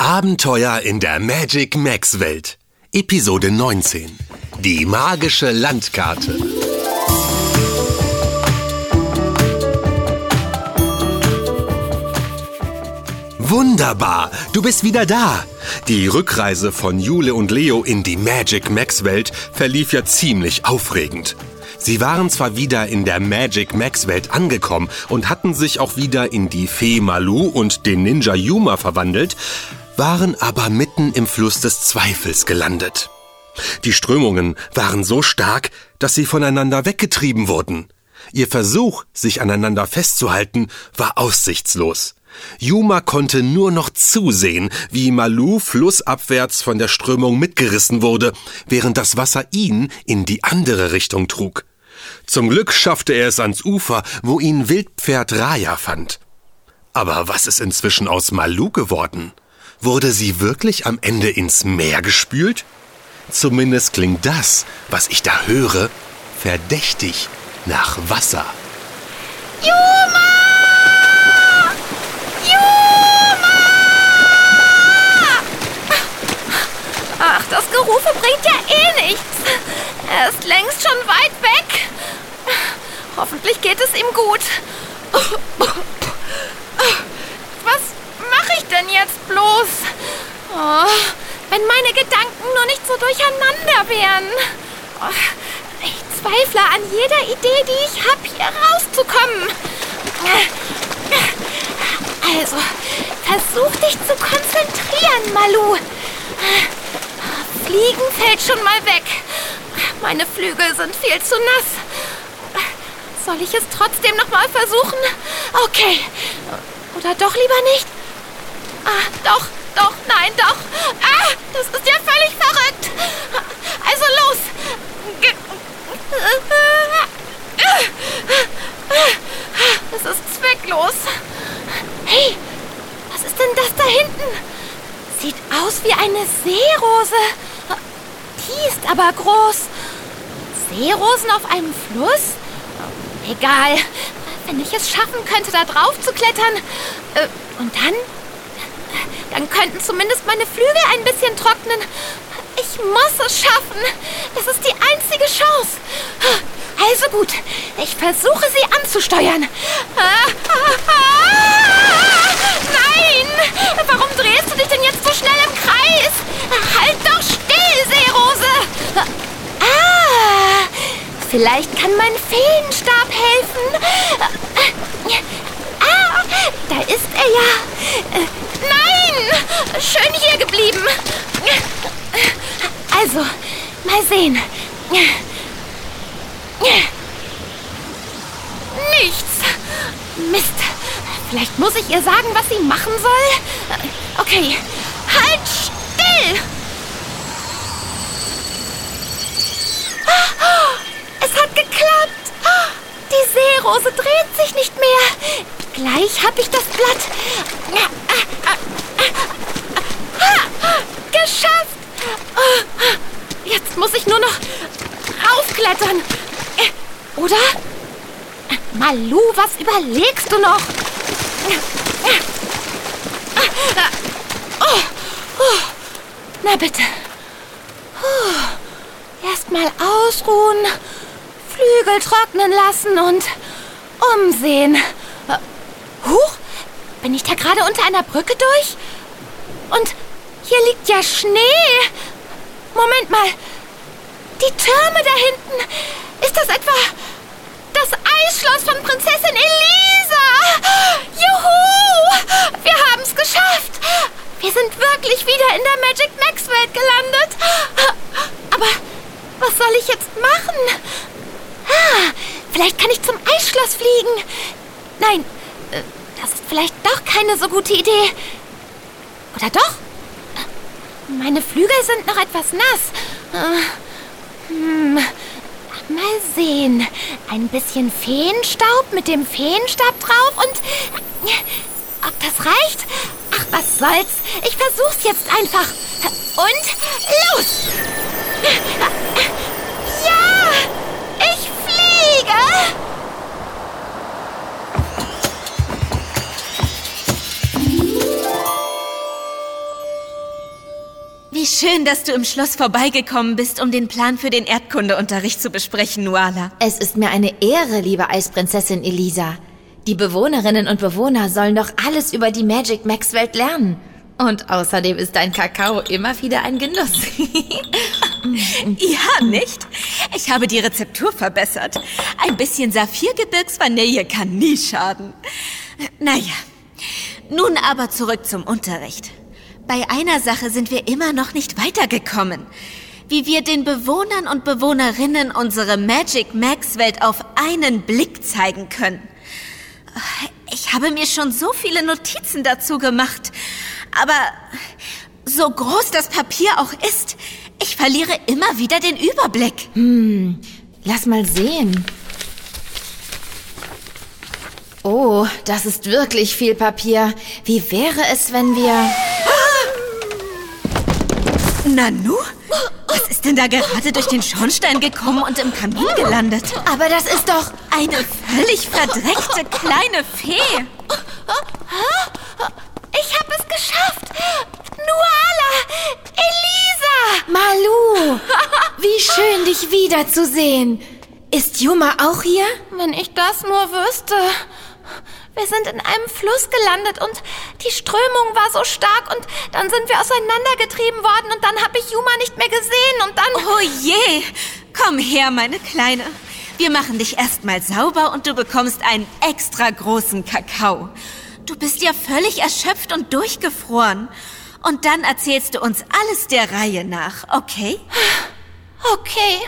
Abenteuer in der Magic Max Welt. Episode 19. Die magische Landkarte. Wunderbar, du bist wieder da. Die Rückreise von Jule und Leo in die Magic Max Welt verlief ja ziemlich aufregend. Sie waren zwar wieder in der Magic Max Welt angekommen und hatten sich auch wieder in die Fee Malu und den Ninja Yuma verwandelt, waren aber mitten im Fluss des Zweifels gelandet. Die Strömungen waren so stark, dass sie voneinander weggetrieben wurden. Ihr Versuch, sich aneinander festzuhalten, war aussichtslos. Yuma konnte nur noch zusehen, wie Malu flussabwärts von der Strömung mitgerissen wurde, während das Wasser ihn in die andere Richtung trug. Zum Glück schaffte er es ans Ufer, wo ihn Wildpferd Raya fand. Aber was ist inzwischen aus Malu geworden? Wurde sie wirklich am Ende ins Meer gespült? Zumindest klingt das, was ich da höre, verdächtig nach Wasser. Juma! Juma! Ach, das Gerufe bringt ja eh nichts. Er ist längst schon weit weg. Hoffentlich geht es ihm gut. Was mache ich denn jetzt bloß? Oh, wenn meine Gedanken nur nicht so durcheinander. Oh, ich zweifle an jeder Idee, die ich habe, hier rauszukommen. Also, versuch dich zu konzentrieren, Malu. Fliegen fällt schon mal weg. Meine Flügel sind viel zu nass. Soll ich es trotzdem noch mal versuchen? Okay. Oder doch lieber nicht? Ah, doch, doch, nein, doch. Ah, das ist ja völlig verrückt. Also los. Es ist zwecklos. Hey, was ist denn das da hinten? Sieht aus wie eine Seerose. Die ist aber groß. Seerosen auf einem Fluss? Egal. Wenn ich es schaffen könnte, da drauf zu klettern. Äh, und dann? Dann könnten zumindest meine Flügel ein bisschen trocknen. Ich muss es schaffen. Das ist die einzige Chance. Also gut, ich versuche sie anzusteuern. Nein! Warum drehst du dich denn jetzt so schnell im Kreis? Halt doch still, Seerose! Ah! Vielleicht kann mein Feenstab helfen. Ah, da ist er ja. Nein! Schön hier geblieben. Also, mal sehen. Nichts. Mist. Vielleicht muss ich ihr sagen, was sie machen soll. Okay. Halt still! Es hat geklappt. Die Seerose dreht sich nicht mehr. Gleich habe ich das Blatt. Geschafft. Jetzt muss ich nur noch raufklettern. Oder? Malu, was überlegst du noch? Na bitte. Erstmal ausruhen, Flügel trocknen lassen und umsehen. Huch, bin ich da gerade unter einer Brücke durch? Und hier liegt ja Schnee. Moment mal. Die Türme da hinten. Ist das etwa das Eisschloss von Prinzessin Elisa? Juhu! Wir haben es geschafft. Wir sind wirklich wieder in der Magic Max Welt gelandet. Aber was soll ich jetzt machen? Ah, vielleicht kann ich zum Eisschloss fliegen. Nein, äh, das ist vielleicht doch keine so gute Idee. Oder doch? Meine Flügel sind noch etwas nass. Äh, hm, mal sehen. Ein bisschen Feenstaub mit dem Feenstab drauf und... Ob das reicht? Ach, was soll's. Ich versuch's jetzt einfach. Und los! Schön, dass du im Schloss vorbeigekommen bist, um den Plan für den Erdkundeunterricht zu besprechen, Nuala. Es ist mir eine Ehre, liebe Eisprinzessin Elisa. Die Bewohnerinnen und Bewohner sollen doch alles über die Magic Max Welt lernen. Und außerdem ist dein Kakao immer wieder ein Genuss. ja, nicht? Ich habe die Rezeptur verbessert. Ein bisschen Saphirgebirgsvanille kann nie schaden. Naja, nun aber zurück zum Unterricht. Bei einer Sache sind wir immer noch nicht weitergekommen. Wie wir den Bewohnern und Bewohnerinnen unsere Magic Max Welt auf einen Blick zeigen können. Ich habe mir schon so viele Notizen dazu gemacht. Aber so groß das Papier auch ist, ich verliere immer wieder den Überblick. Hm, lass mal sehen. Oh, das ist wirklich viel Papier. Wie wäre es, wenn wir... Nanu? Was ist denn da gerade durch den Schornstein gekommen und im Kamin gelandet? Aber das ist doch... Eine völlig verdreckte kleine Fee. Ich habe es geschafft. Nuala! Elisa! Malu! Wie schön, dich wiederzusehen. Ist Juma auch hier? Wenn ich das nur wüsste. Wir sind in einem Fluss gelandet und die Strömung war so stark und dann sind wir auseinandergetrieben worden und dann habe ich Juma nicht mehr gesehen und dann... Oh je! Komm her, meine Kleine. Wir machen dich erstmal sauber und du bekommst einen extra großen Kakao. Du bist ja völlig erschöpft und durchgefroren. Und dann erzählst du uns alles der Reihe nach, okay? Okay.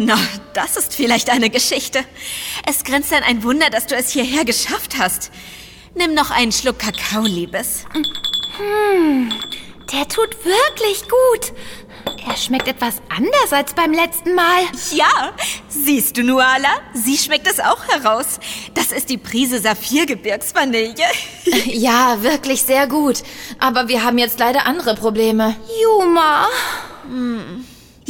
Na, das ist vielleicht eine Geschichte. Es grenzt an ein Wunder, dass du es hierher geschafft hast. Nimm noch einen Schluck Kakao, Liebes. Hm, der tut wirklich gut. Er schmeckt etwas anders als beim letzten Mal. Ja, siehst du, Nuala? Sie schmeckt es auch heraus. Das ist die Prise Saphirgebirgsvanille. ja, wirklich sehr gut. Aber wir haben jetzt leider andere Probleme. Juma. Hm.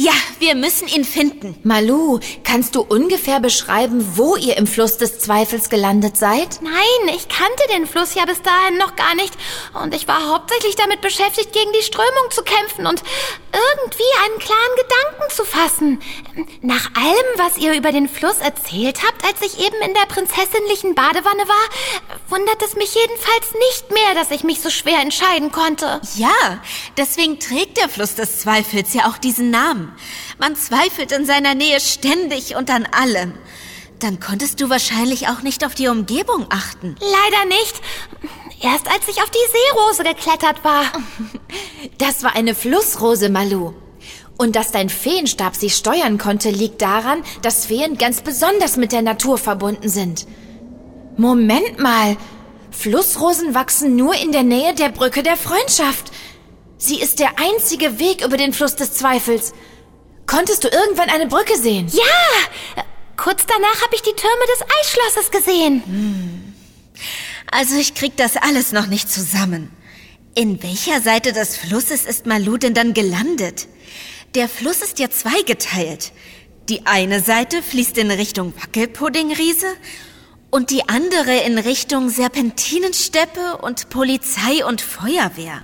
Ja, wir müssen ihn finden. Malu, kannst du ungefähr beschreiben, wo ihr im Fluss des Zweifels gelandet seid? Nein, ich kannte den Fluss ja bis dahin noch gar nicht. Und ich war hauptsächlich damit beschäftigt, gegen die Strömung zu kämpfen und irgendwie einen klaren Gedanken zu fassen. Nach allem, was ihr über den Fluss erzählt habt, als ich eben in der prinzessinlichen Badewanne war, wundert es mich jedenfalls nicht mehr, dass ich mich so schwer entscheiden konnte. Ja, deswegen trägt der Fluss des Zweifels ja auch diesen Namen. Man zweifelt in seiner Nähe ständig und an allem. Dann konntest du wahrscheinlich auch nicht auf die Umgebung achten. Leider nicht. Erst als ich auf die Seerose geklettert war. Das war eine Flussrose, Malu. Und dass dein Feenstab sie steuern konnte, liegt daran, dass Feen ganz besonders mit der Natur verbunden sind. Moment mal. Flussrosen wachsen nur in der Nähe der Brücke der Freundschaft. Sie ist der einzige Weg über den Fluss des Zweifels. Konntest du irgendwann eine Brücke sehen? Ja! Kurz danach habe ich die Türme des Eisschlosses gesehen. Hm. Also ich krieg das alles noch nicht zusammen. In welcher Seite des Flusses ist Malu denn dann gelandet? Der Fluss ist ja zweigeteilt. Die eine Seite fließt in Richtung Wackelpuddingriese und die andere in Richtung Serpentinensteppe und Polizei und Feuerwehr.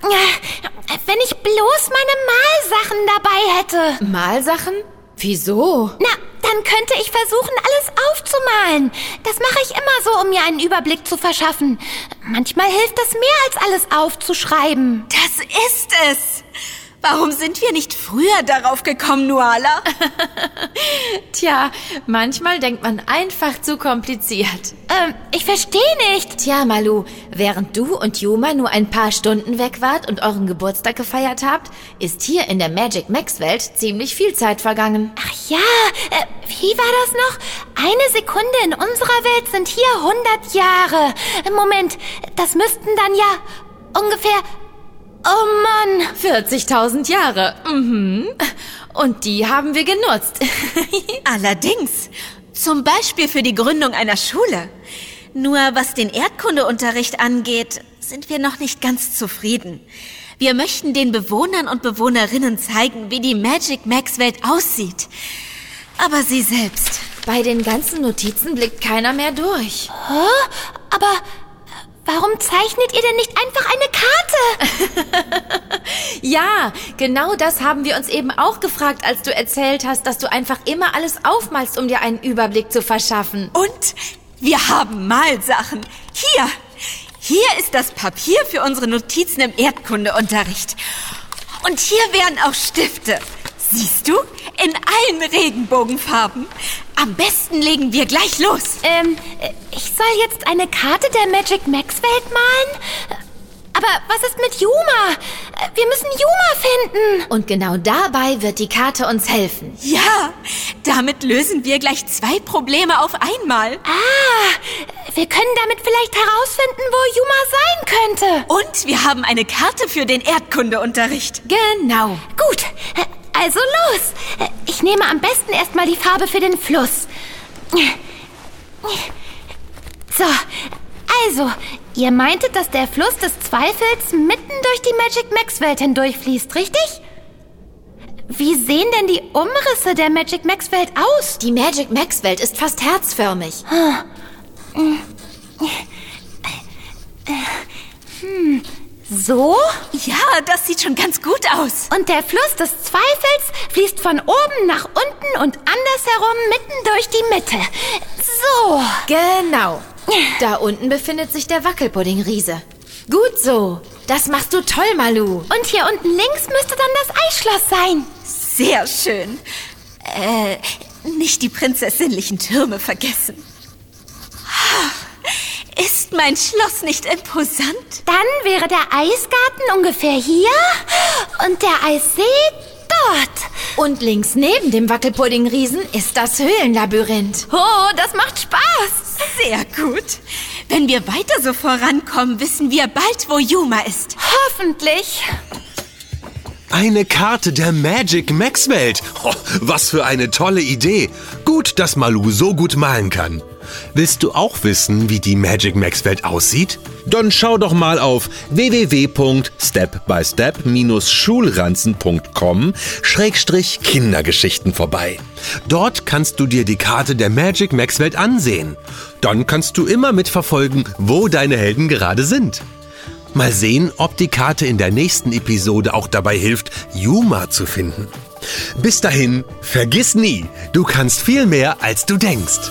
Wenn ich bloß meine Malsachen dabei hätte. Malsachen? Wieso? Na, dann könnte ich versuchen, alles aufzumalen. Das mache ich immer so, um mir einen Überblick zu verschaffen. Manchmal hilft das mehr als alles aufzuschreiben. Das ist es. Warum sind wir nicht früher darauf gekommen, Nuala? Tja, manchmal denkt man einfach zu kompliziert. Ähm, ich verstehe nicht. Tja, Malu, während du und Juma nur ein paar Stunden weg wart und euren Geburtstag gefeiert habt, ist hier in der Magic Max Welt ziemlich viel Zeit vergangen. Ach ja, äh, wie war das noch? Eine Sekunde in unserer Welt sind hier 100 Jahre. Moment, das müssten dann ja ungefähr Oh Mann! 40.000 Jahre. Mhm. Und die haben wir genutzt. Allerdings. Zum Beispiel für die Gründung einer Schule. Nur was den Erdkundeunterricht angeht, sind wir noch nicht ganz zufrieden. Wir möchten den Bewohnern und Bewohnerinnen zeigen, wie die Magic Max Welt aussieht. Aber sie selbst. Bei den ganzen Notizen blickt keiner mehr durch. Hä? Aber warum zeichnet ihr denn nicht einfach eine Karte? Ja, genau das haben wir uns eben auch gefragt, als du erzählt hast, dass du einfach immer alles aufmalst, um dir einen Überblick zu verschaffen. Und wir haben Malsachen. Hier. Hier ist das Papier für unsere Notizen im Erdkundeunterricht. Und hier wären auch Stifte. Siehst du? In allen Regenbogenfarben. Am besten legen wir gleich los. Ähm, ich soll jetzt eine Karte der Magic Max Welt malen? Aber was ist mit Yuma? Wir müssen Yuma finden. Und genau dabei wird die Karte uns helfen. Ja, damit lösen wir gleich zwei Probleme auf einmal. Ah, wir können damit vielleicht herausfinden, wo Yuma sein könnte. Und wir haben eine Karte für den Erdkundeunterricht. Genau. Gut, also los. Ich nehme am besten erstmal die Farbe für den Fluss. So, also, ihr meintet, dass der Fluss des Zweifels mitten durch die Magic Max Welt hindurchfließt, richtig? Wie sehen denn die Umrisse der Magic Max Welt aus? Die Magic Max Welt ist fast herzförmig. Hm, so? Ja, das sieht schon ganz gut aus. Und der Fluss des Zweifels fließt von oben nach unten und andersherum mitten durch die Mitte. So. Genau. Da unten befindet sich der Wackelpudding-Riese. Gut so. Das machst du toll, Malu. Und hier unten links müsste dann das Eisschloss sein. Sehr schön. Äh, nicht die prinzessinlichen Türme vergessen. Ist mein Schloss nicht imposant? Dann wäre der Eisgarten ungefähr hier und der Eissee dort. Und links neben dem Wackelpudding-Riesen ist das Höhlenlabyrinth. Oh, das macht Spaß. Sehr gut. Wenn wir weiter so vorankommen, wissen wir bald, wo Yuma ist. Hoffentlich. Eine Karte der Magic Max Welt. Oh, was für eine tolle Idee. Gut, dass Malu so gut malen kann. Willst du auch wissen, wie die Magic Max Welt aussieht? Dann schau doch mal auf www.stepbystep-schulranzen.com-kindergeschichten vorbei. Dort kannst du dir die Karte der Magic Max Welt ansehen. Dann kannst du immer mitverfolgen, wo deine Helden gerade sind. Mal sehen, ob die Karte in der nächsten Episode auch dabei hilft, Yuma zu finden. Bis dahin, vergiss nie, du kannst viel mehr, als du denkst.